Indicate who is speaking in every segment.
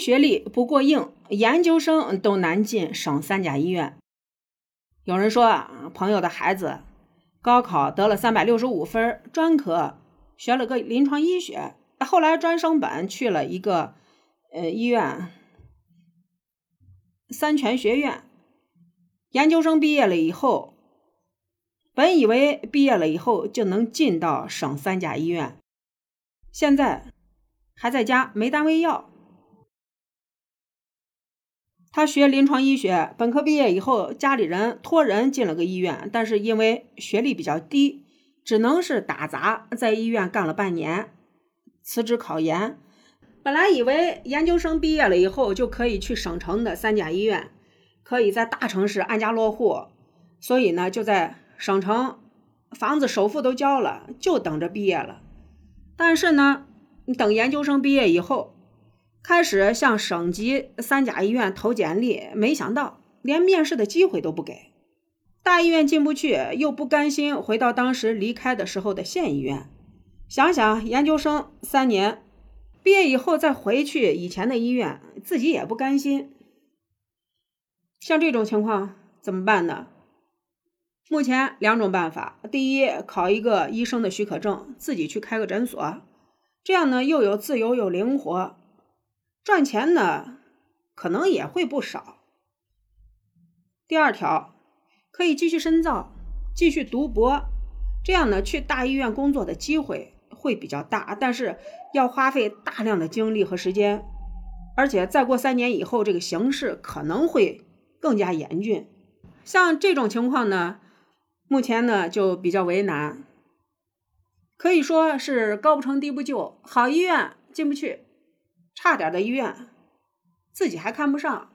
Speaker 1: 学历不过硬，研究生都难进省三甲医院。有人说啊，朋友的孩子高考得了三百六十五分，专科学了个临床医学，后来专升本去了一个呃医院，三全学院。研究生毕业了以后，本以为毕业了以后就能进到省三甲医院，现在还在家没单位要。他学临床医学，本科毕业以后，家里人托人进了个医院，但是因为学历比较低，只能是打杂，在医院干了半年，辞职考研。本来以为研究生毕业了以后就可以去省城的三甲医院，可以在大城市安家落户，所以呢就在省城，房子首付都交了，就等着毕业了。但是呢，等研究生毕业以后。开始向省级三甲医院投简历，没想到连面试的机会都不给。大医院进不去，又不甘心回到当时离开的时候的县医院。想想研究生三年，毕业以后再回去以前的医院，自己也不甘心。像这种情况怎么办呢？目前两种办法：第一，考一个医生的许可证，自己去开个诊所，这样呢又有自由又灵活。赚钱呢，可能也会不少。第二条，可以继续深造，继续读博，这样呢，去大医院工作的机会会比较大，但是要花费大量的精力和时间，而且再过三年以后，这个形势可能会更加严峻。像这种情况呢，目前呢就比较为难，可以说是高不成低不就，好医院进不去。差点的医院，自己还看不上，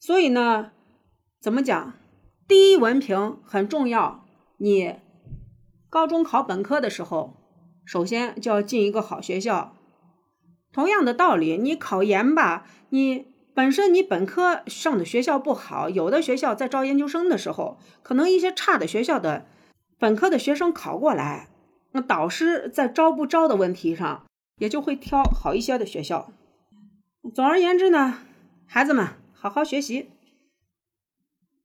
Speaker 1: 所以呢，怎么讲？第一文凭很重要。你高中考本科的时候，首先就要进一个好学校。同样的道理，你考研吧，你本身你本科上的学校不好，有的学校在招研究生的时候，可能一些差的学校的本科的学生考过来，那导师在招不招的问题上。也就会挑好一些的学校。总而言之呢，孩子们好好学习。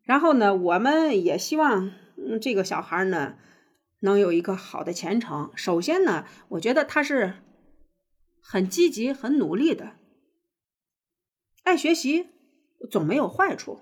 Speaker 1: 然后呢，我们也希望这个小孩呢能有一个好的前程。首先呢，我觉得他是很积极、很努力的，爱学习总没有坏处。